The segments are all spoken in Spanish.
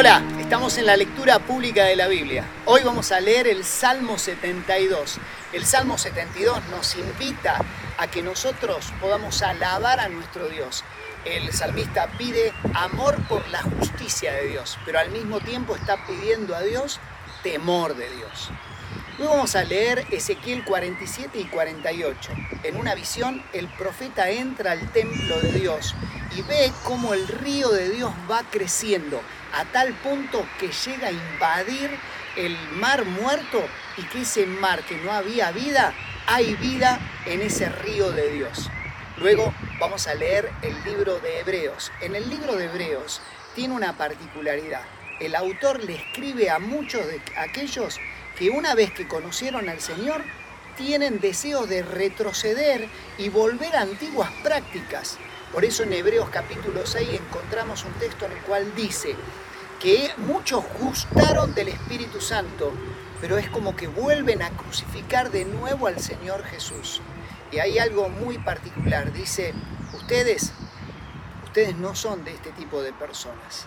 Hola, estamos en la lectura pública de la Biblia. Hoy vamos a leer el Salmo 72. El Salmo 72 nos invita a que nosotros podamos alabar a nuestro Dios. El salmista pide amor por la justicia de Dios, pero al mismo tiempo está pidiendo a Dios temor de Dios. Luego vamos a leer Ezequiel 47 y 48. En una visión, el profeta entra al templo de Dios y ve cómo el río de Dios va creciendo a tal punto que llega a invadir el mar muerto y que ese mar que no había vida, hay vida en ese río de Dios. Luego vamos a leer el libro de Hebreos. En el libro de Hebreos tiene una particularidad. El autor le escribe a muchos de aquellos que una vez que conocieron al Señor, tienen deseo de retroceder y volver a antiguas prácticas. Por eso en Hebreos capítulo 6 encontramos un texto en el cual dice que muchos gustaron del Espíritu Santo, pero es como que vuelven a crucificar de nuevo al Señor Jesús. Y hay algo muy particular, dice, ustedes, ustedes no son de este tipo de personas.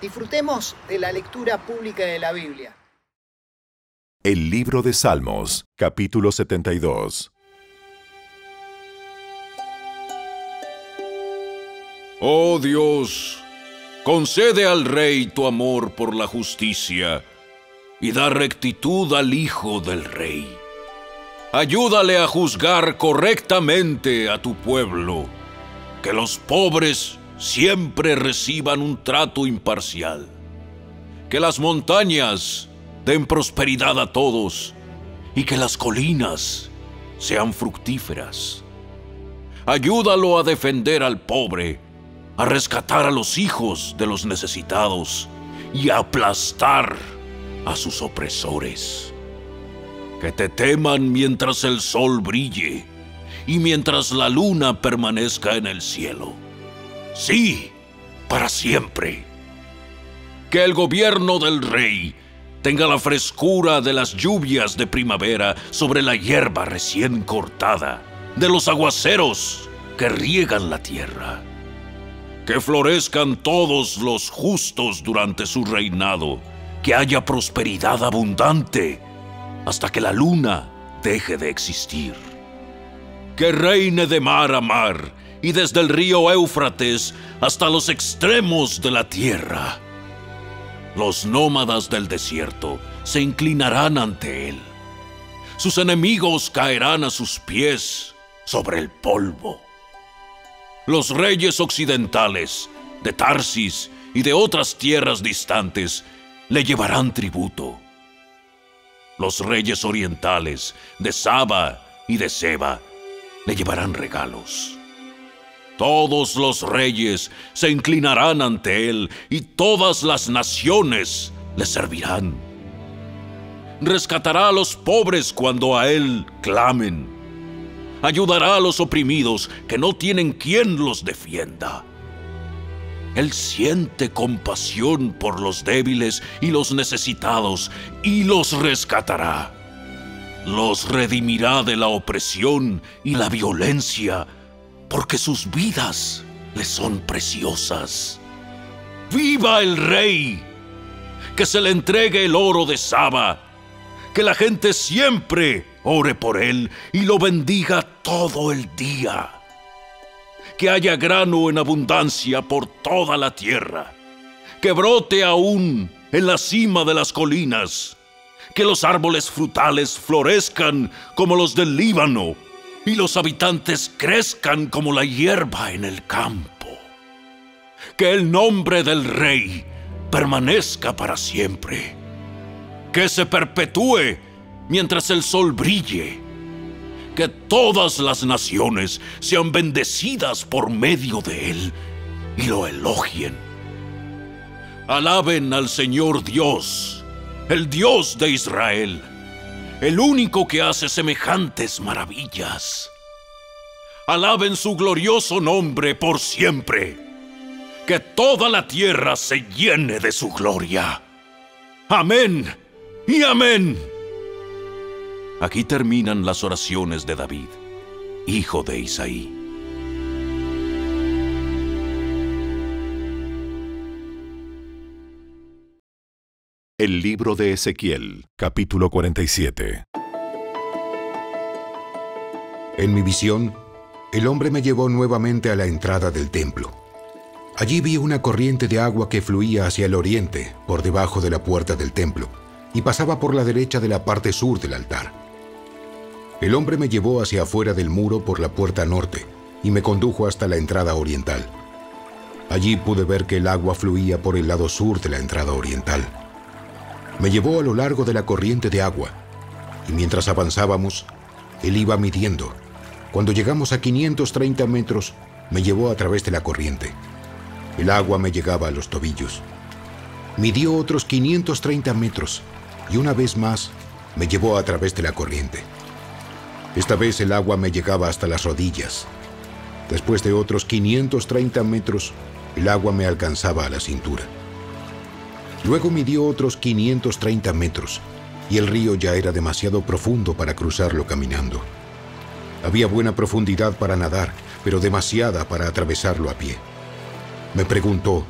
Disfrutemos de la lectura pública de la Biblia. El libro de Salmos, capítulo 72. Oh Dios, concede al Rey tu amor por la justicia y da rectitud al Hijo del Rey. Ayúdale a juzgar correctamente a tu pueblo, que los pobres siempre reciban un trato imparcial, que las montañas den prosperidad a todos y que las colinas sean fructíferas. Ayúdalo a defender al pobre, a rescatar a los hijos de los necesitados y a aplastar a sus opresores. Que te teman mientras el sol brille y mientras la luna permanezca en el cielo. Sí, para siempre. Que el gobierno del rey tenga la frescura de las lluvias de primavera sobre la hierba recién cortada, de los aguaceros que riegan la tierra. Que florezcan todos los justos durante su reinado, que haya prosperidad abundante hasta que la luna deje de existir. Que reine de mar a mar y desde el río Éufrates hasta los extremos de la tierra los nómadas del desierto se inclinarán ante él. Sus enemigos caerán a sus pies sobre el polvo. Los reyes occidentales de Tarsis y de otras tierras distantes le llevarán tributo. Los reyes orientales de Saba y de Seba le llevarán regalos. Todos los reyes se inclinarán ante él y todas las naciones le servirán. Rescatará a los pobres cuando a él clamen. Ayudará a los oprimidos que no tienen quien los defienda. Él siente compasión por los débiles y los necesitados y los rescatará. Los redimirá de la opresión y la violencia porque sus vidas le son preciosas. ¡Viva el rey! Que se le entregue el oro de Saba. Que la gente siempre ore por él y lo bendiga todo el día. Que haya grano en abundancia por toda la tierra. Que brote aún en la cima de las colinas. Que los árboles frutales florezcan como los del Líbano y los habitantes crezcan como la hierba en el campo. Que el nombre del rey permanezca para siempre. Que se perpetúe mientras el sol brille. Que todas las naciones sean bendecidas por medio de él y lo elogien. Alaben al Señor Dios, el Dios de Israel el único que hace semejantes maravillas. Alaben su glorioso nombre por siempre. Que toda la tierra se llene de su gloria. Amén y amén. Aquí terminan las oraciones de David, hijo de Isaí. El libro de Ezequiel, capítulo 47. En mi visión, el hombre me llevó nuevamente a la entrada del templo. Allí vi una corriente de agua que fluía hacia el oriente, por debajo de la puerta del templo, y pasaba por la derecha de la parte sur del altar. El hombre me llevó hacia afuera del muro por la puerta norte y me condujo hasta la entrada oriental. Allí pude ver que el agua fluía por el lado sur de la entrada oriental. Me llevó a lo largo de la corriente de agua, y mientras avanzábamos, él iba midiendo. Cuando llegamos a 530 metros, me llevó a través de la corriente. El agua me llegaba a los tobillos. Midió otros 530 metros, y una vez más me llevó a través de la corriente. Esta vez el agua me llegaba hasta las rodillas. Después de otros 530 metros, el agua me alcanzaba a la cintura. Luego midió otros 530 metros y el río ya era demasiado profundo para cruzarlo caminando. Había buena profundidad para nadar, pero demasiada para atravesarlo a pie. Me preguntó,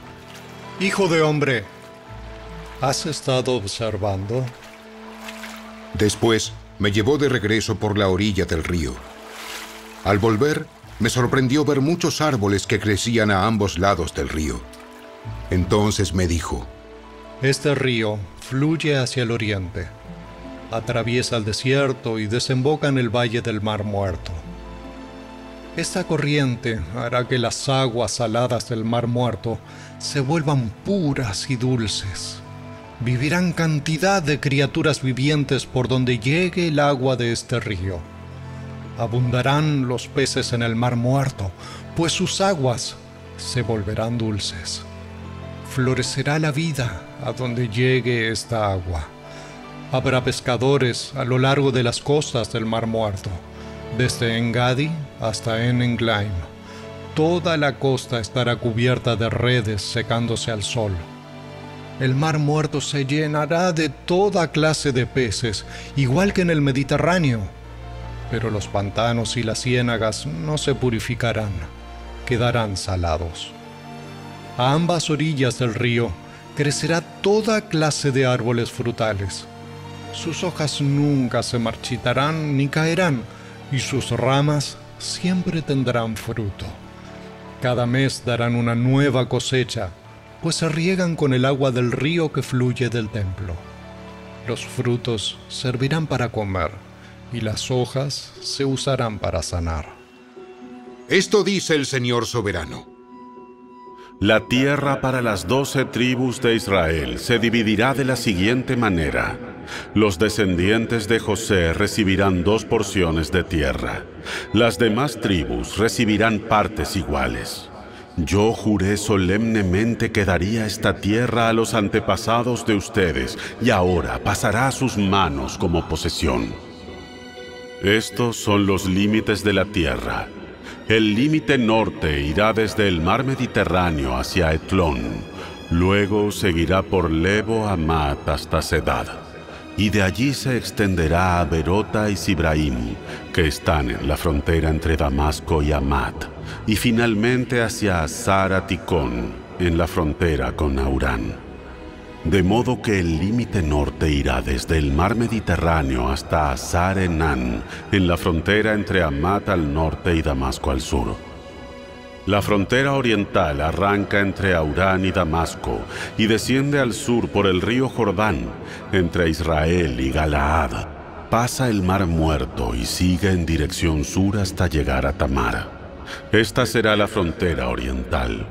Hijo de hombre, ¿has estado observando? Después me llevó de regreso por la orilla del río. Al volver, me sorprendió ver muchos árboles que crecían a ambos lados del río. Entonces me dijo, Este río fluye hacia el oriente, atraviesa el desierto y desemboca en el valle del Mar Muerto. Esta corriente hará que las aguas saladas del Mar Muerto se vuelvan puras y dulces. Vivirán cantidad de criaturas vivientes por donde llegue el agua de este río. Abundarán los peces en el Mar Muerto, pues sus aguas se volverán dulces. Florecerá la vida a donde llegue esta agua. Habrá pescadores a lo largo de las costas del Mar Muerto, desde Engadi hasta Enenglaim. Toda la costa estará cubierta de redes secándose al sol. El mar muerto se llenará de toda clase de peces, igual que en el Mediterráneo. Pero los pantanos y las ciénagas no se purificarán, quedarán salados. A ambas orillas del río crecerá toda clase de árboles frutales. Sus hojas nunca se marchitarán ni caerán, y sus ramas siempre tendrán fruto. Cada mes darán una nueva cosecha, pues se riegan con el agua del río que fluye del templo. Los frutos servirán para comer, y las hojas se usarán para sanar. Esto dice el Señor soberano. La tierra para las doce tribus de Israel se dividirá de la siguiente manera. Los descendientes de José recibirán dos porciones de tierra. Las demás tribus recibirán partes iguales. Yo juré solemnemente que daría esta tierra a los antepasados de ustedes y ahora pasará a sus manos como posesión. Estos son los límites de la tierra. El límite norte irá desde el mar Mediterráneo hacia Etlón, luego seguirá por Lebo Amat hasta Sedad, y de allí se extenderá a Berota y Sibraim, que están en la frontera entre Damasco y Amat, y finalmente hacia Zaraticón, en la frontera con Aurán. De modo que el límite norte irá desde el mar Mediterráneo hasta Azar Enán, en la frontera entre Amat al norte y Damasco al sur. La frontera oriental arranca entre Aurán y Damasco y desciende al sur por el río Jordán, entre Israel y Galaad. Pasa el mar muerto y sigue en dirección sur hasta llegar a Tamar. Esta será la frontera oriental.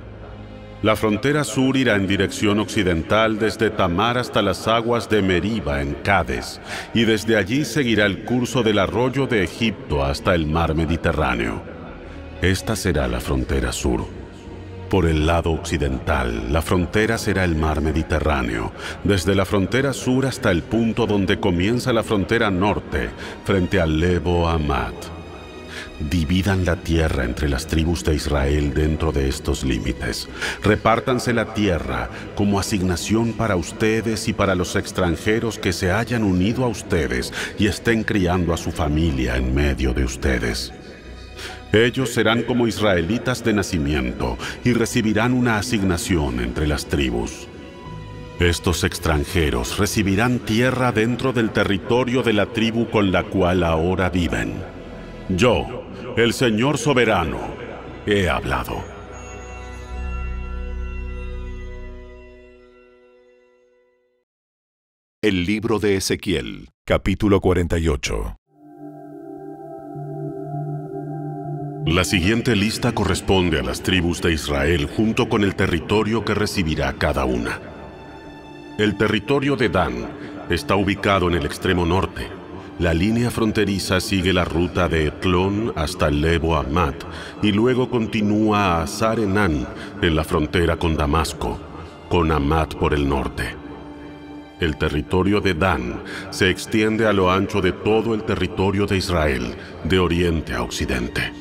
La frontera sur irá en dirección occidental desde Tamar hasta las aguas de Meriba en Cádiz, y desde allí seguirá el curso del arroyo de Egipto hasta el mar Mediterráneo. Esta será la frontera sur. Por el lado occidental, la frontera será el mar Mediterráneo, desde la frontera sur hasta el punto donde comienza la frontera norte, frente al Lebo Amat. Dividan la tierra entre las tribus de Israel dentro de estos límites. Repártanse la tierra como asignación para ustedes y para los extranjeros que se hayan unido a ustedes y estén criando a su familia en medio de ustedes. Ellos serán como israelitas de nacimiento y recibirán una asignación entre las tribus. Estos extranjeros recibirán tierra dentro del territorio de la tribu con la cual ahora viven. Yo, el Señor soberano, he hablado. El libro de Ezequiel, capítulo 48. La siguiente lista corresponde a las tribus de Israel junto con el territorio que recibirá cada una. El territorio de Dan está ubicado en el extremo norte. La línea fronteriza sigue la ruta de Etlón hasta Lebo Amat y luego continúa a Sarenán en la frontera con Damasco, con Amat por el norte. El territorio de Dan se extiende a lo ancho de todo el territorio de Israel, de oriente a occidente.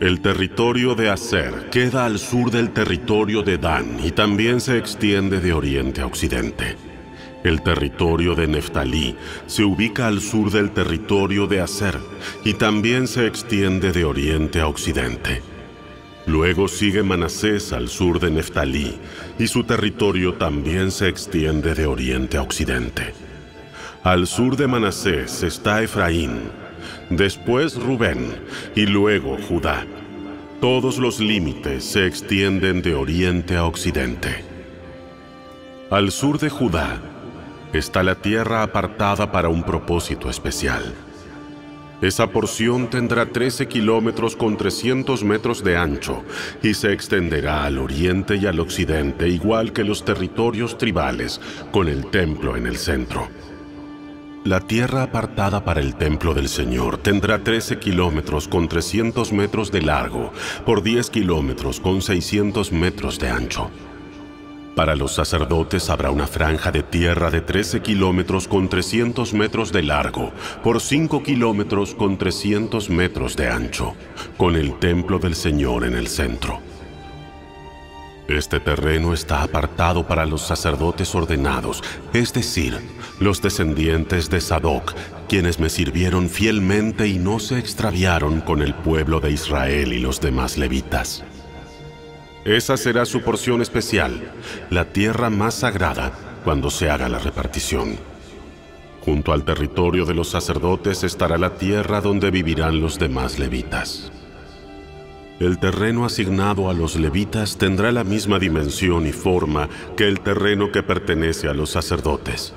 El territorio de Aser queda al sur del territorio de Dan y también se extiende de oriente a occidente. El territorio de Neftalí se ubica al sur del territorio de Aser y también se extiende de oriente a occidente. Luego sigue Manasés al sur de Neftalí y su territorio también se extiende de oriente a occidente. Al sur de Manasés está Efraín, después Rubén y luego Judá. Todos los límites se extienden de oriente a occidente. Al sur de Judá está la tierra apartada para un propósito especial. Esa porción tendrá 13 kilómetros con 300 metros de ancho y se extenderá al oriente y al occidente igual que los territorios tribales con el templo en el centro. La tierra apartada para el templo del Señor tendrá 13 kilómetros con 300 metros de largo por 10 kilómetros con 600 metros de ancho. Para los sacerdotes habrá una franja de tierra de 13 kilómetros con 300 metros de largo por 5 kilómetros con 300 metros de ancho, con el templo del Señor en el centro. Este terreno está apartado para los sacerdotes ordenados, es decir, los descendientes de Sadoc, quienes me sirvieron fielmente y no se extraviaron con el pueblo de Israel y los demás levitas. Esa será su porción especial, la tierra más sagrada, cuando se haga la repartición. Junto al territorio de los sacerdotes estará la tierra donde vivirán los demás levitas. El terreno asignado a los levitas tendrá la misma dimensión y forma que el terreno que pertenece a los sacerdotes.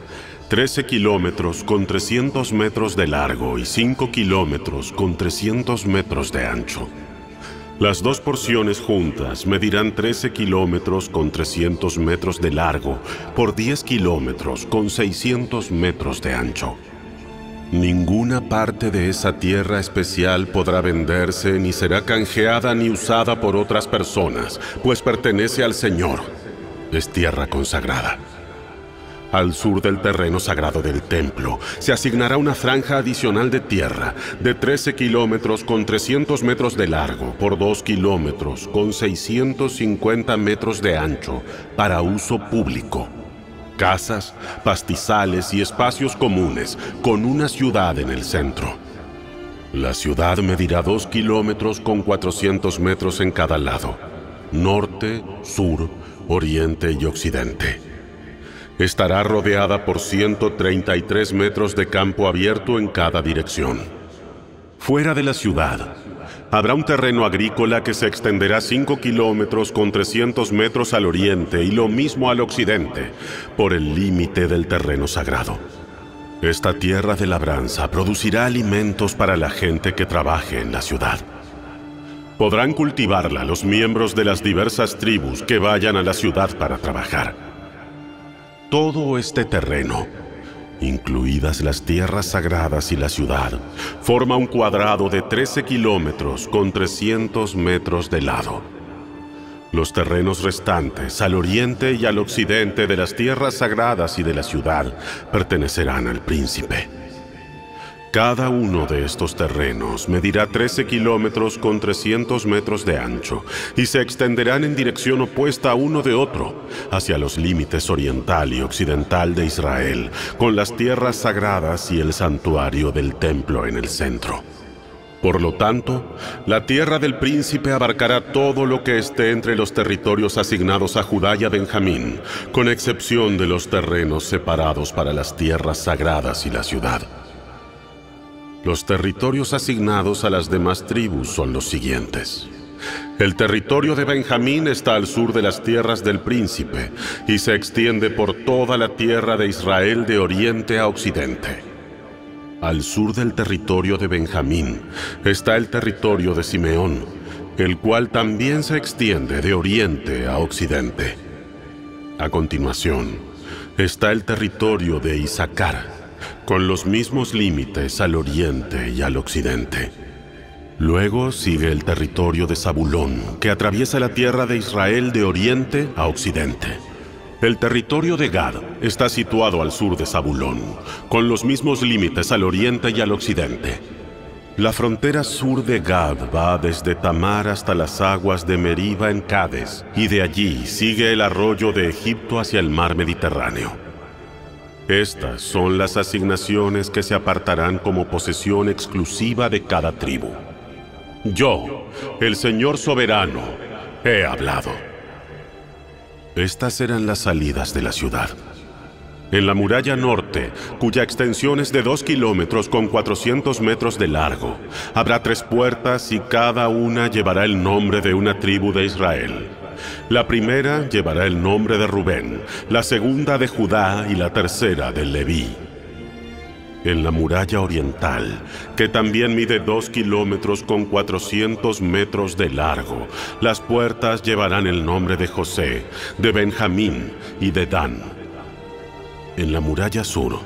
13 kilómetros con 300 metros de largo y 5 kilómetros con 300 metros de ancho. Las dos porciones juntas medirán 13 kilómetros con 300 metros de largo por 10 kilómetros con 600 metros de ancho. Ninguna parte de esa tierra especial podrá venderse ni será canjeada ni usada por otras personas, pues pertenece al Señor. Es tierra consagrada. Al sur del terreno sagrado del templo se asignará una franja adicional de tierra de 13 kilómetros con 300 metros de largo por 2 kilómetros con 650 metros de ancho para uso público. Casas, pastizales y espacios comunes con una ciudad en el centro. La ciudad medirá 2 kilómetros con 400 metros en cada lado, norte, sur, oriente y occidente estará rodeada por 133 metros de campo abierto en cada dirección. Fuera de la ciudad, habrá un terreno agrícola que se extenderá 5 kilómetros con 300 metros al oriente y lo mismo al occidente, por el límite del terreno sagrado. Esta tierra de labranza producirá alimentos para la gente que trabaje en la ciudad. Podrán cultivarla los miembros de las diversas tribus que vayan a la ciudad para trabajar. Todo este terreno, incluidas las tierras sagradas y la ciudad, forma un cuadrado de 13 kilómetros con 300 metros de lado. Los terrenos restantes al oriente y al occidente de las tierras sagradas y de la ciudad pertenecerán al príncipe. Cada uno de estos terrenos medirá 13 kilómetros con 300 metros de ancho y se extenderán en dirección opuesta uno de otro, hacia los límites oriental y occidental de Israel, con las tierras sagradas y el santuario del templo en el centro. Por lo tanto, la tierra del príncipe abarcará todo lo que esté entre los territorios asignados a Judá y a Benjamín, con excepción de los terrenos separados para las tierras sagradas y la ciudad. Los territorios asignados a las demás tribus son los siguientes. El territorio de Benjamín está al sur de las tierras del príncipe y se extiende por toda la tierra de Israel de oriente a occidente. Al sur del territorio de Benjamín está el territorio de Simeón, el cual también se extiende de oriente a occidente. A continuación, está el territorio de Isaacar, con los mismos límites al oriente y al occidente. Luego sigue el territorio de Zabulón, que atraviesa la tierra de Israel de oriente a occidente. El territorio de Gad está situado al sur de Zabulón, con los mismos límites al oriente y al occidente. La frontera sur de Gad va desde Tamar hasta las aguas de Meriba en Cades, y de allí sigue el arroyo de Egipto hacia el mar Mediterráneo. Estas son las asignaciones que se apartarán como posesión exclusiva de cada tribu. Yo, el Señor soberano, he hablado. Estas eran las salidas de la ciudad. En la muralla norte, cuya extensión es de dos kilómetros con 400 metros de largo, habrá tres puertas y cada una llevará el nombre de una tribu de Israel. La primera llevará el nombre de Rubén, la segunda de Judá y la tercera de Leví en la muralla oriental, que también mide dos kilómetros con 400 metros de largo. Las puertas llevarán el nombre de José, de Benjamín y de Dan. En la muralla sur,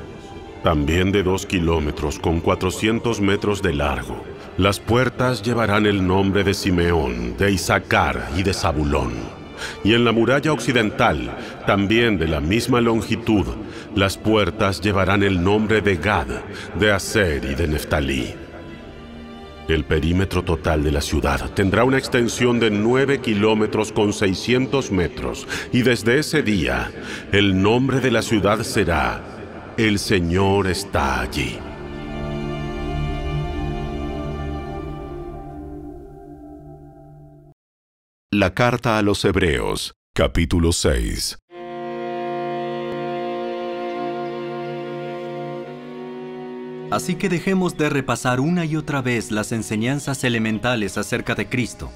también de dos kilómetros con 400 metros de largo, las puertas llevarán el nombre de Simeón, de Isaacar y de Zabulón y en la muralla occidental, también de la misma longitud, las puertas llevarán el nombre de Gad, de Aser y de Neftalí. El perímetro total de la ciudad tendrá una extensión de 9 kilómetros con 600 metros y desde ese día el nombre de la ciudad será El Señor está allí. La carta a los Hebreos, capítulo 6. Así que dejemos de repasar una y otra vez las enseñanzas elementales acerca de Cristo.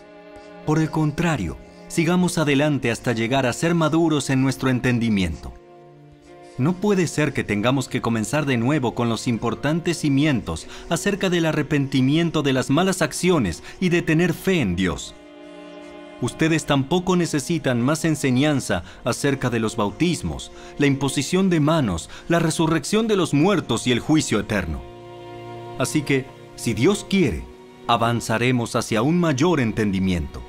Por el contrario, sigamos adelante hasta llegar a ser maduros en nuestro entendimiento. No puede ser que tengamos que comenzar de nuevo con los importantes cimientos acerca del arrepentimiento de las malas acciones y de tener fe en Dios ustedes tampoco necesitan más enseñanza acerca de los bautismos, la imposición de manos, la resurrección de los muertos y el juicio eterno. Así que, si Dios quiere, avanzaremos hacia un mayor entendimiento,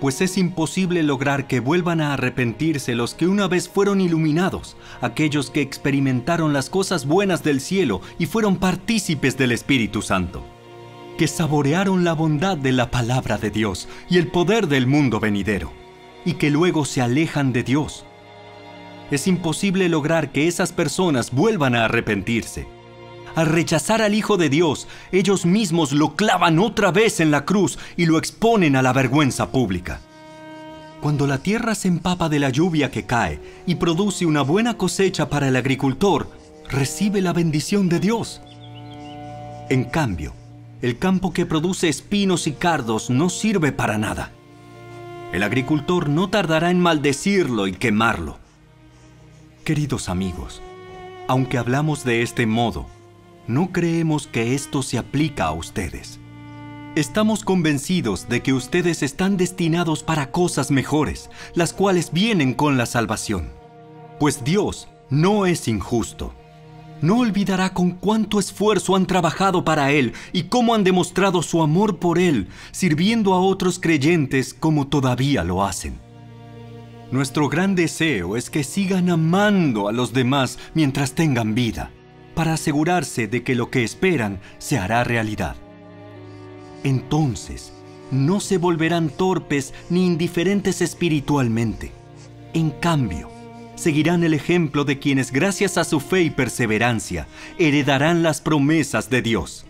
pues es imposible lograr que vuelvan a arrepentirse los que una vez fueron iluminados, aquellos que experimentaron las cosas buenas del cielo y fueron partícipes del Espíritu Santo que saborearon la bondad de la palabra de Dios y el poder del mundo venidero, y que luego se alejan de Dios. Es imposible lograr que esas personas vuelvan a arrepentirse. Al rechazar al Hijo de Dios, ellos mismos lo clavan otra vez en la cruz y lo exponen a la vergüenza pública. Cuando la tierra se empapa de la lluvia que cae y produce una buena cosecha para el agricultor, recibe la bendición de Dios. En cambio, el campo que produce espinos y cardos no sirve para nada. El agricultor no tardará en maldecirlo y quemarlo. Queridos amigos, aunque hablamos de este modo, no creemos que esto se aplica a ustedes. Estamos convencidos de que ustedes están destinados para cosas mejores, las cuales vienen con la salvación. Pues Dios no es injusto no olvidará con cuánto esfuerzo han trabajado para Él y cómo han demostrado su amor por Él, sirviendo a otros creyentes como todavía lo hacen. Nuestro gran deseo es que sigan amando a los demás mientras tengan vida, para asegurarse de que lo que esperan se hará realidad. Entonces, no se volverán torpes ni indiferentes espiritualmente. En cambio, seguirán el ejemplo de quienes gracias a su fe y perseverancia heredarán las promesas de Dios.